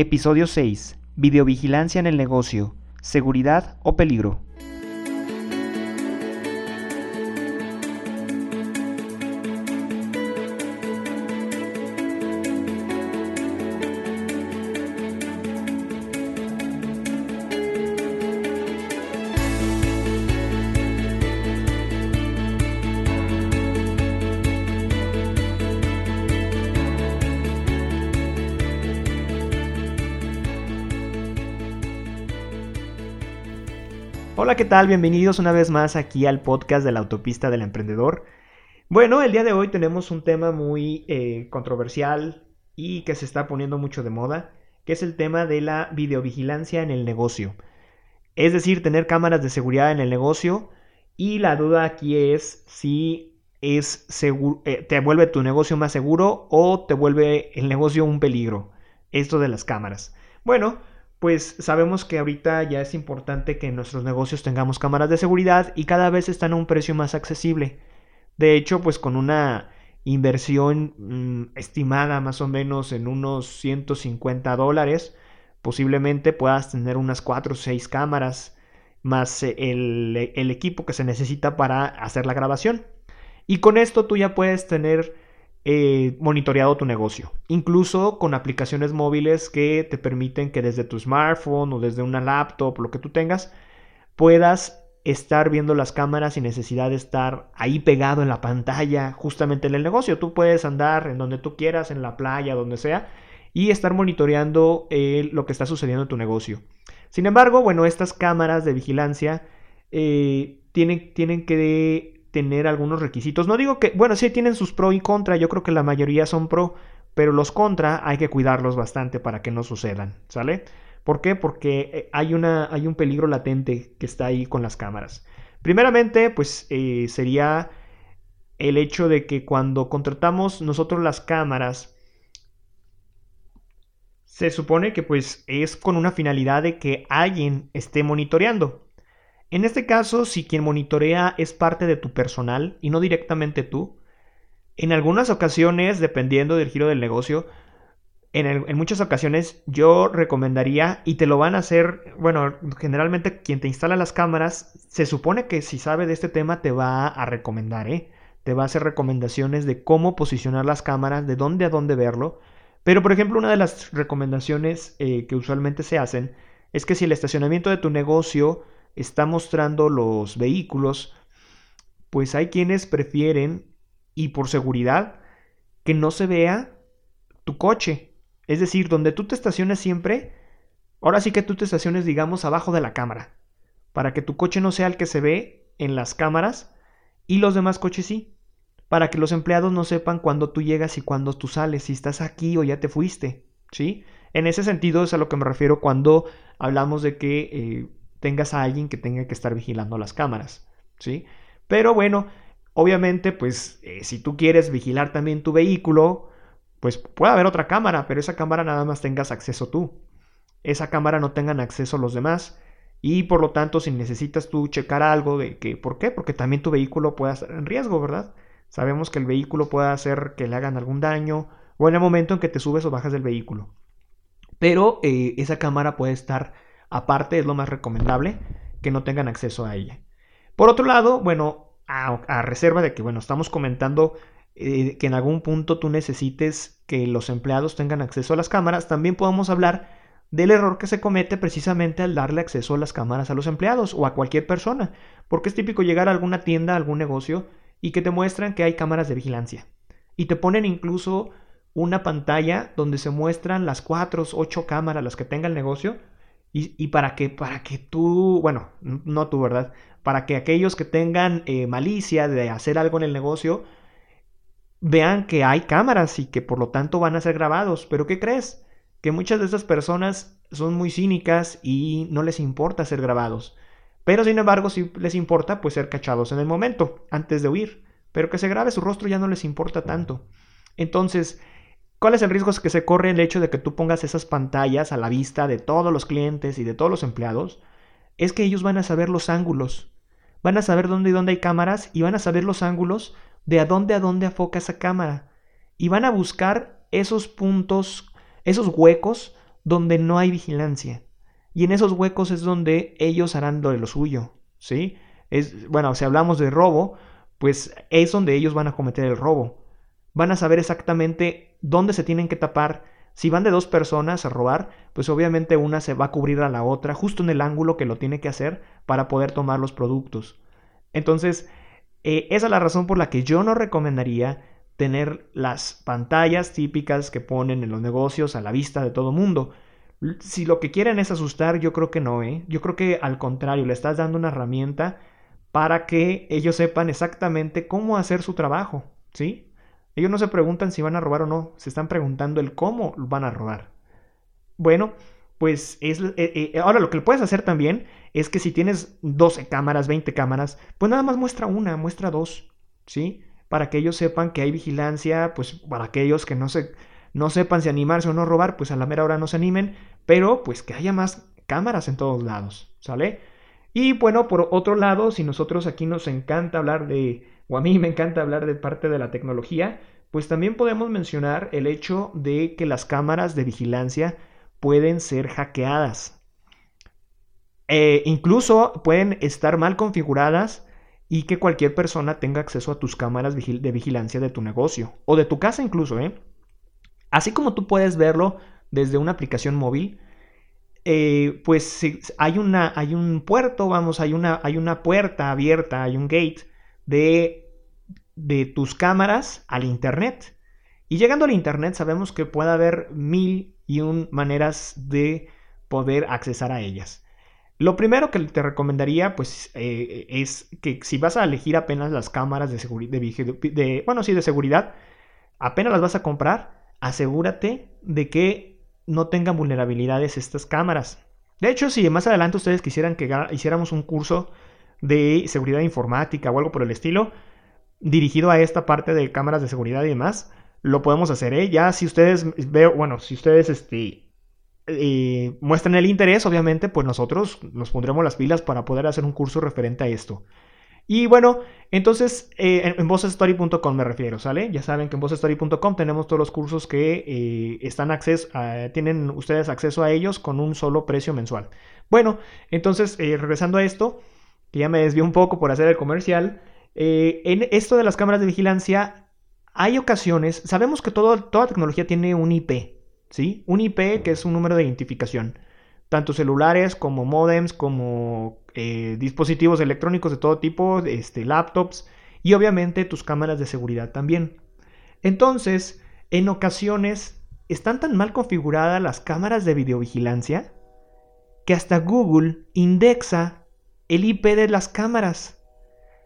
Episodio 6. Videovigilancia en el negocio. Seguridad o peligro. Hola, ¿qué tal? Bienvenidos una vez más aquí al podcast de la autopista del emprendedor. Bueno, el día de hoy tenemos un tema muy eh, controversial y que se está poniendo mucho de moda, que es el tema de la videovigilancia en el negocio. Es decir, tener cámaras de seguridad en el negocio y la duda aquí es si es eh, te vuelve tu negocio más seguro o te vuelve el negocio un peligro. Esto de las cámaras. Bueno, pues sabemos que ahorita ya es importante que en nuestros negocios tengamos cámaras de seguridad y cada vez están a un precio más accesible. De hecho, pues con una inversión mm, estimada más o menos en unos 150 dólares, posiblemente puedas tener unas 4 o 6 cámaras más el, el equipo que se necesita para hacer la grabación. Y con esto tú ya puedes tener eh, monitoreado tu negocio, incluso con aplicaciones móviles que te permiten que desde tu smartphone o desde una laptop, lo que tú tengas, puedas estar viendo las cámaras sin necesidad de estar ahí pegado en la pantalla justamente en el negocio. Tú puedes andar en donde tú quieras, en la playa, donde sea, y estar monitoreando eh, lo que está sucediendo en tu negocio. Sin embargo, bueno, estas cámaras de vigilancia eh, tienen, tienen que tener algunos requisitos. No digo que, bueno, sí tienen sus pro y contra, yo creo que la mayoría son pro, pero los contra hay que cuidarlos bastante para que no sucedan, ¿sale? ¿Por qué? Porque eh, hay, una, hay un peligro latente que está ahí con las cámaras. Primeramente, pues eh, sería el hecho de que cuando contratamos nosotros las cámaras, se supone que pues es con una finalidad de que alguien esté monitoreando. En este caso, si quien monitorea es parte de tu personal y no directamente tú, en algunas ocasiones, dependiendo del giro del negocio, en, muchas ocasiones yo recomendaría, y te lo van a hacer, bueno, generalmente quien te instala las cámaras, se supone que si sabe de este tema te va a recomendar, ¿eh? Te va a hacer recomendaciones de cómo posicionar las cámaras, de dónde a dónde verlo. Pero, por ejemplo, una de las recomendaciones eh, que usualmente se hacen es que si el estacionamiento de tu negocio está mostrando los vehículos, pues hay quienes prefieren, y por seguridad, que no se vea tu coche. Es decir, donde tú te estaciones siempre, ahora sí que tú te estaciones, digamos, abajo de la cámara, para que tu coche no sea el que se ve en las cámaras y los demás coches sí, para que los empleados no sepan cuándo tú llegas y cuándo tú sales, si estás aquí o ya te fuiste, ¿sí? En ese sentido es a lo que me refiero cuando hablamos de que eh, tengas a alguien que tenga que estar vigilando las cámaras, ¿sí? Pero bueno, obviamente, pues eh, si tú quieres vigilar también tu vehículo, pues puede haber otra cámara, pero esa cámara nada más tengas acceso tú. Esa cámara no tengan acceso los demás. Y por lo tanto, si necesitas tú checar algo de que, ¿por qué? Porque también tu vehículo puede estar en riesgo, ¿verdad? Sabemos que el vehículo puede hacer que le hagan algún daño o en el momento en que te subes o bajas del vehículo. Pero eh, esa cámara puede estar Aparte, es lo más recomendable que no tengan acceso a ella. Por otro lado, bueno, a, reserva de que, bueno, estamos comentando eh, que en algún punto tú necesites que los empleados tengan acceso a las cámaras, también podemos hablar del error que se comete precisamente al darle acceso a las cámaras a los empleados o a cualquier persona, porque es típico llegar a alguna tienda, a algún negocio y que te muestran que hay cámaras de vigilancia y te ponen incluso una pantalla donde se muestran las cuatro o ocho cámaras las que tenga el negocio y, para, que, para que tú, bueno, no tú, ¿verdad? Para que aquellos que tengan eh, malicia de hacer algo en el negocio vean que hay cámaras y que por lo tanto van a ser grabados. Pero ¿qué crees? Que muchas de esas personas son muy cínicas y no les importa ser grabados. Pero sin embargo, si les importa, pues ser cachados en el momento, antes de huir. Pero que se grabe su rostro ya no les importa tanto. Entonces, ¿Cuál es el riesgo que se corre el hecho de que tú pongas esas pantallas a la vista de todos los clientes y de todos los empleados? Es que ellos van a saber los ángulos, van a saber dónde y dónde hay cámaras y van a saber los ángulos de a dónde a dónde afoca esa cámara y van a buscar esos puntos, esos huecos donde no hay vigilancia. Y en esos huecos es donde ellos harán lo de lo suyo, ¿sí? Es, bueno, si hablamos de robo, pues es donde ellos van a cometer el robo. Van a saber exactamente dónde se tienen que tapar. Si van de dos personas a robar, pues obviamente una se va a cubrir a la otra justo en el ángulo que lo tiene que hacer para poder tomar los productos. Entonces, eh, esa es la razón por la que yo no recomendaría tener las pantallas típicas que ponen en los negocios a la vista de todo mundo. Si lo que quieren es asustar, yo creo que no, ¿eh? Yo creo que al contrario, le estás dando una herramienta para que ellos sepan exactamente cómo hacer su trabajo, ¿sí? Ellos no se preguntan si van a robar o no, se están preguntando el cómo van a robar. Bueno, pues es, eh, eh, ahora lo que puedes hacer también es que si tienes 12 cámaras, 20 cámaras, pues nada más muestra una, muestra dos, ¿sí? para que ellos sepan que hay vigilancia, pues para aquellos que no, se, no sepan si animarse o no robar, pues a la mera hora no se animen, pero pues que haya más cámaras en todos lados, ¿sale? Y bueno, por otro lado, si nosotros aquí nos encanta hablar de, o a mí me encanta hablar de parte de la tecnología, pues también podemos mencionar el hecho de que las cámaras de vigilancia pueden ser hackeadas. Eh, incluso pueden estar mal configuradas y que cualquier persona tenga acceso a tus cámaras de vigilancia de tu negocio o de tu casa incluso. ¿eh? Así como tú puedes verlo desde una aplicación móvil, eh, pues hay, una, hay un puerto, vamos, hay una, hay una puerta abierta, hay un gate de, de tus cámaras al Internet. Y llegando al Internet sabemos que puede haber mil y un maneras de poder accesar a ellas. Lo primero que te recomendaría, pues, eh, es que si vas a elegir apenas las cámaras de seguridad, de, bueno, sí, de seguridad, apenas las vas a comprar, asegúrate de que no tengan vulnerabilidades estas cámaras. De hecho, si más adelante ustedes quisieran que hiciéramos un curso de seguridad informática o algo por el estilo, dirigido a esta parte de cámaras de seguridad y demás, lo podemos hacer, ¿eh? Ya si ustedes veo, bueno, si ustedes este, muestran el interés, obviamente, pues nosotros nos pondremos las pilas para poder hacer un curso referente a esto. Y bueno, entonces eh, en, en me refiero, ¿sale? Ya saben que en vocestory.com tenemos todos los cursos que eh, están acceso, tienen ustedes acceso a ellos con un solo precio mensual. Bueno, entonces eh, regresando a esto, que ya me desvió un poco por hacer el comercial, en esto de las cámaras de vigilancia, hay ocasiones, sabemos que toda tecnología tiene un IP, ¿sí? Un IP que es un número de identificación. Tanto celulares como modems, como eh, dispositivos electrónicos de todo tipo, este, laptops y obviamente tus cámaras de seguridad también. Entonces, en ocasiones están tan mal configuradas las cámaras de videovigilancia que hasta Google indexa el IP de las cámaras.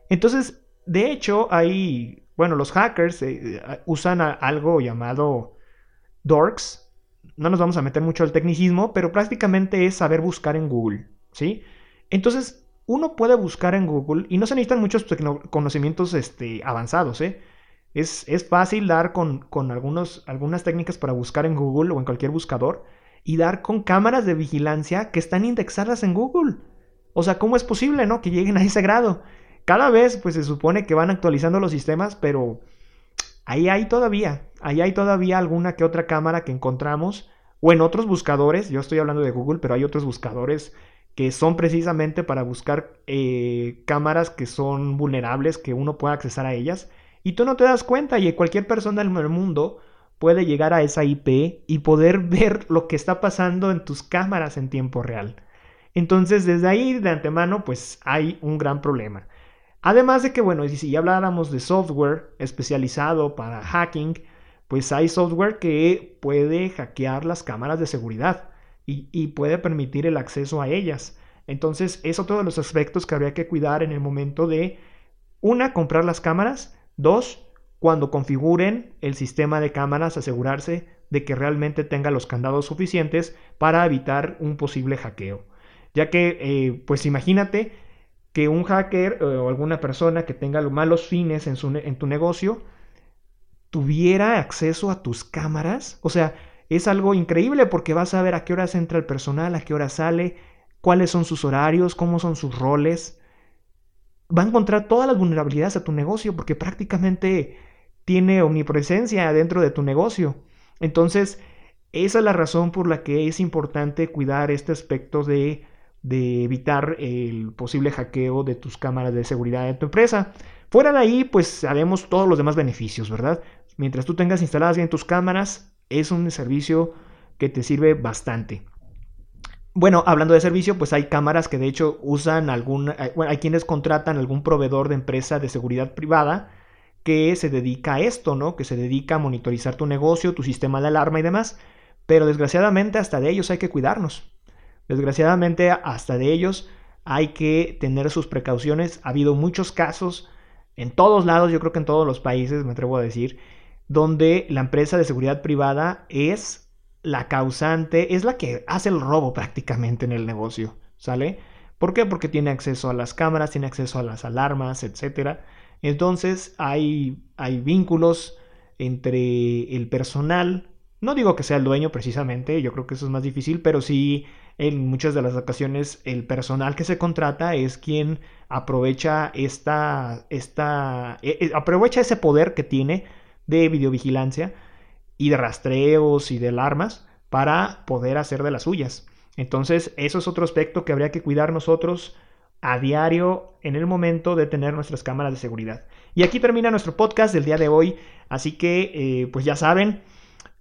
Entonces, de hecho, hay, bueno, los hackers eh, usan algo llamado dorks, no nos vamos a meter mucho al tecnicismo, pero prácticamente es saber buscar en Google, ¿sí? Entonces, uno puede buscar en Google y no se necesitan muchos conocimientos este, avanzados, ¿eh? Es, es fácil dar con, con algunos, algunas técnicas para buscar en Google o en cualquier buscador y dar con cámaras de vigilancia que están indexadas en Google. O sea, ¿cómo es posible, no? Que lleguen a ese grado. Cada vez, pues se supone que van actualizando los sistemas, pero ahí hay todavía, ahí hay todavía alguna que otra cámara que encontramos, o en otros buscadores, yo estoy hablando de Google, pero hay otros buscadores que son precisamente para buscar eh, cámaras que son vulnerables, que uno pueda accesar a ellas, y tú no te das cuenta, y cualquier persona en el mundo puede llegar a esa IP y poder ver lo que está pasando en tus cámaras en tiempo real. Entonces, desde ahí de antemano, pues hay un gran problema. Además de que, bueno, si habláramos de software especializado para hacking, pues hay software que puede hackear las cámaras de seguridad y, puede permitir el acceso a ellas. Entonces, es otro de los aspectos que habría que cuidar en el momento de, una, comprar las cámaras, dos, cuando configuren el sistema de cámaras, asegurarse de que realmente tenga los candados suficientes para evitar un posible hackeo. Ya que, eh, pues imagínate, que un hacker eh, o alguna persona que tenga malos fines en, su, en tu negocio tuviera acceso a tus cámaras. O sea, es algo increíble porque vas a ver a qué horas entra el personal, a qué hora sale, cuáles son sus horarios, cómo son sus roles. Va a encontrar todas las vulnerabilidades a tu negocio porque prácticamente tiene omnipresencia dentro de tu negocio. Entonces, Esa es la razón por la que es importante cuidar este aspecto de, de evitar el posible hackeo de tus cámaras de seguridad de tu empresa. Fuera de ahí, pues sabemos todos los demás beneficios, ¿verdad? Mientras tú tengas instaladas bien tus cámaras, es un servicio que te sirve bastante. Bueno, hablando de servicio, pues hay cámaras que de hecho usan algún, eh, bueno, hay quienes contratan algún proveedor de empresa de seguridad privada que se dedica a esto, ¿no? Que se dedica a monitorizar tu negocio, tu sistema de alarma y demás. Pero desgraciadamente hasta de ellos hay que cuidarnos. Desgraciadamente hasta de ellos hay que tener sus precauciones. Ha habido muchos casos en todos lados, yo creo que en todos los países, me atrevo a decir, donde la empresa de seguridad privada es la causante, es la que hace el robo prácticamente en el negocio, ¿sale? ¿Por qué? Porque tiene acceso a las cámaras, tiene acceso a las alarmas, etc. Entonces hay, hay vínculos entre el personal, no digo que sea el dueño precisamente, yo creo que eso es más difícil, pero sí en muchas de las ocasiones el personal que se contrata es quien aprovecha esta, esta, e, e, aprovecha ese poder que tiene de videovigilancia y de rastreos y de alarmas para poder hacer de las suyas. Entonces, eso es otro aspecto que habría que cuidar nosotros a diario en el momento de tener nuestras cámaras de seguridad. Y aquí termina nuestro podcast del día de hoy, así que eh, pues ya saben,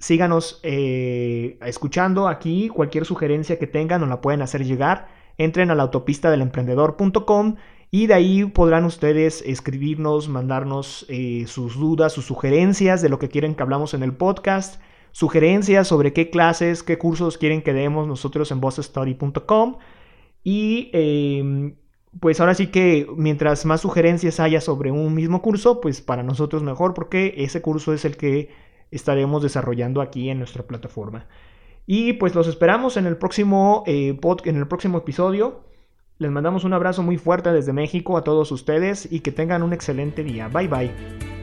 síganos eh, escuchando aquí, cualquier sugerencia que tengan nos la pueden hacer llegar, entren a la autopista del emprendedor.com y de ahí podrán ustedes escribirnos, mandarnos eh, sus dudas, sus sugerencias de lo que quieren que hablamos en el podcast, sugerencias sobre qué clases, qué cursos quieren que demos nosotros en bossstory.com. Y em, pues ahora sí que mientras más sugerencias haya sobre un mismo curso, pues para nosotros mejor porque ese curso es el que estaremos desarrollando aquí en nuestra plataforma. Y pues los esperamos en el próximo, eh, en el próximo episodio. Les mandamos un abrazo muy fuerte desde México a todos ustedes y que tengan un excelente día. Bye bye.